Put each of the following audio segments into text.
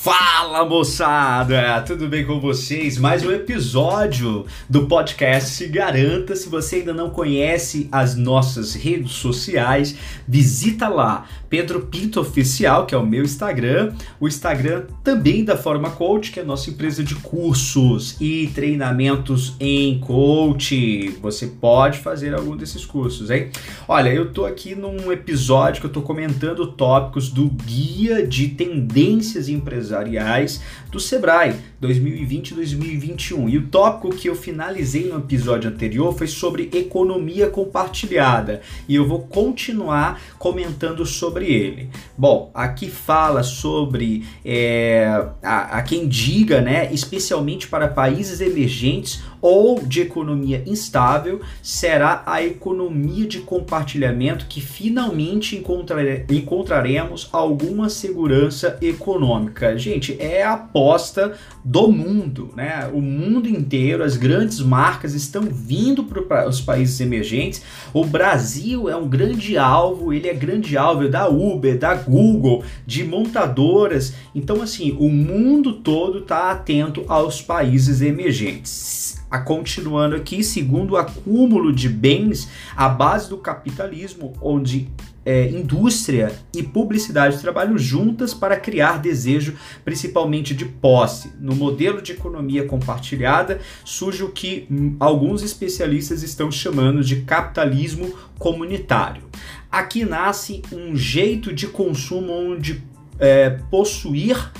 Fala moçada, tudo bem com vocês? Mais um episódio do podcast Se Garanta. Se você ainda não conhece as nossas redes sociais, visita lá Pedro Pinto Oficial, que é o meu Instagram, o Instagram também da Forma Coach, que é a nossa empresa de cursos e treinamentos em coach. Você pode fazer algum desses cursos, hein? Olha, eu tô aqui num episódio que eu tô comentando tópicos do guia de tendências empresariais do Sebrae 2020-2021. E o tópico que eu finalizei no episódio anterior foi sobre economia compartilhada. E eu vou continuar comentando sobre ele. Bom, aqui fala sobre é, a, a quem diga, né, especialmente para países emergentes ou de economia instável, será a economia de compartilhamento que finalmente encontrare, encontraremos alguma segurança econômica. Gente, é a aposta do mundo, né? O mundo inteiro, as grandes marcas estão vindo para os países emergentes. O Brasil é um grande alvo, ele é grande alvo da Uber, da Google, de montadoras. Então, assim, o mundo todo está atento aos países emergentes a continuando aqui, segundo o acúmulo de bens, a base do capitalismo, onde é, indústria e publicidade trabalham juntas para criar desejo, principalmente de posse. No modelo de economia compartilhada, surge o que alguns especialistas estão chamando de capitalismo comunitário. Aqui nasce um jeito de consumo onde é, possuir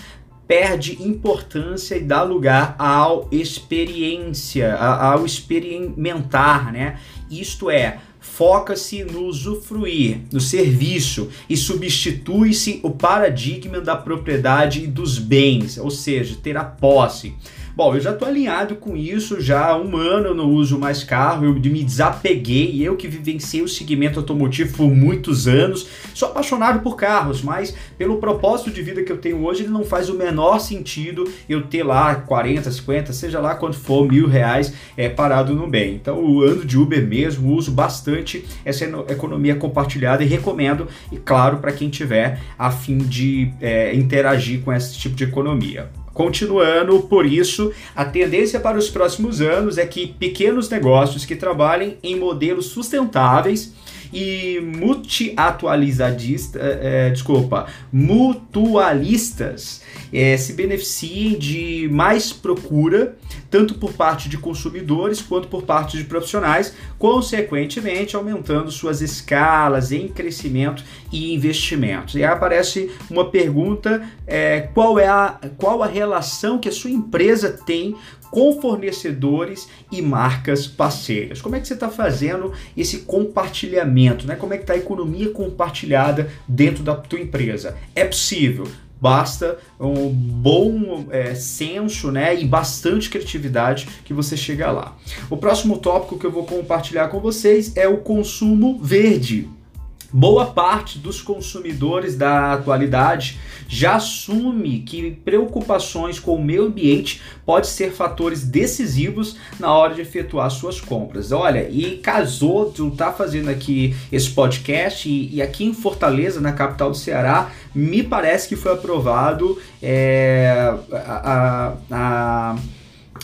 perde importância e dá lugar ao experiência, ao experimentar, né? Isto é, foca-se no usufruir, no serviço e substitui-se o paradigma da propriedade e dos bens, ou seja, ter a posse. Bom, eu já estou alinhado com isso, já há um ano eu não uso mais carro, eu me desapeguei, eu que vivenciei o segmento automotivo por muitos anos, sou apaixonado por carros, mas pelo propósito de vida que eu tenho hoje, ele não faz o menor sentido eu ter lá 40, 50, seja lá quanto for, mil reais é, parado no bem. Então eu ando de Uber mesmo, uso bastante essa economia compartilhada e recomendo, e claro, para quem tiver a fim de é, interagir com esse tipo de economia. Continuando, por isso, a tendência para os próximos anos é que pequenos negócios que trabalhem em modelos sustentáveis e multi-atualizadistas, é, é, desculpa, mutualistas é, se beneficiem de mais procura, tanto por parte de consumidores quanto por parte de profissionais, consequentemente aumentando suas escalas em crescimento e investimentos. E aí aparece uma pergunta: é, qual é a, qual a relação que a sua empresa tem com fornecedores e marcas parceiras. Como é que você está fazendo esse compartilhamento? Né? Como é que está a economia compartilhada dentro da tua empresa? É possível. Basta um bom é, senso né, e bastante criatividade que você chega lá. O próximo tópico que eu vou compartilhar com vocês é o consumo verde. Boa parte dos consumidores da atualidade já assume que preocupações com o meio ambiente pode ser fatores decisivos na hora de efetuar suas compras. Olha, e casou, tu tá fazendo aqui esse podcast e, e aqui em Fortaleza, na capital do Ceará, me parece que foi aprovado é, a, a,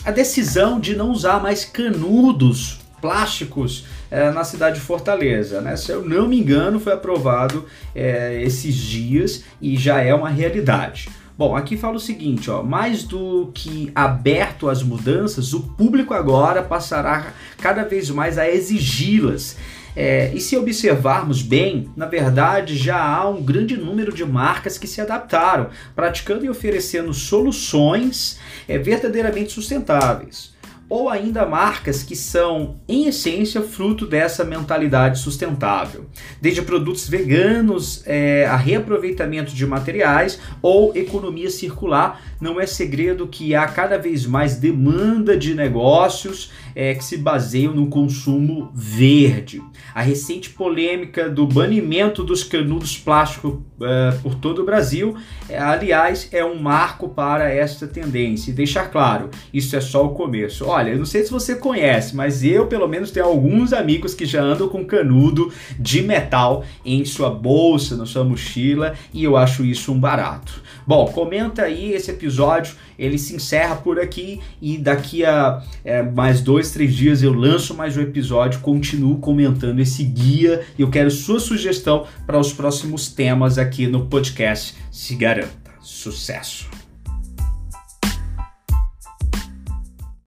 a decisão de não usar mais canudos plásticos é, na cidade de Fortaleza. Né? Se eu não me engano, foi aprovado é, esses dias e já é uma realidade. Bom, aqui fala o seguinte, ó, mais do que aberto às mudanças, o público agora passará cada vez mais a exigi-las. É, e se observarmos bem, na verdade já há um grande número de marcas que se adaptaram, praticando e oferecendo soluções é, verdadeiramente sustentáveis ou ainda marcas que são, em essência, fruto dessa mentalidade sustentável, desde produtos veganos é, a reaproveitamento de materiais ou economia circular. Não é segredo que há cada vez mais demanda de negócios é, que se baseiam no consumo verde. A recente polêmica do banimento dos canudos plásticos é, por todo o Brasil, é, aliás, é um marco para esta tendência. E deixar claro, isso é só o começo Olha, eu não sei se você conhece, mas eu pelo menos tenho alguns amigos que já andam com canudo de metal em sua bolsa, na sua mochila, e eu acho isso um barato. Bom, comenta aí esse episódio, ele se encerra por aqui e daqui a é, mais dois, três dias eu lanço mais um episódio, continuo comentando esse guia e eu quero sua sugestão para os próximos temas aqui no podcast. Se garanta. Sucesso!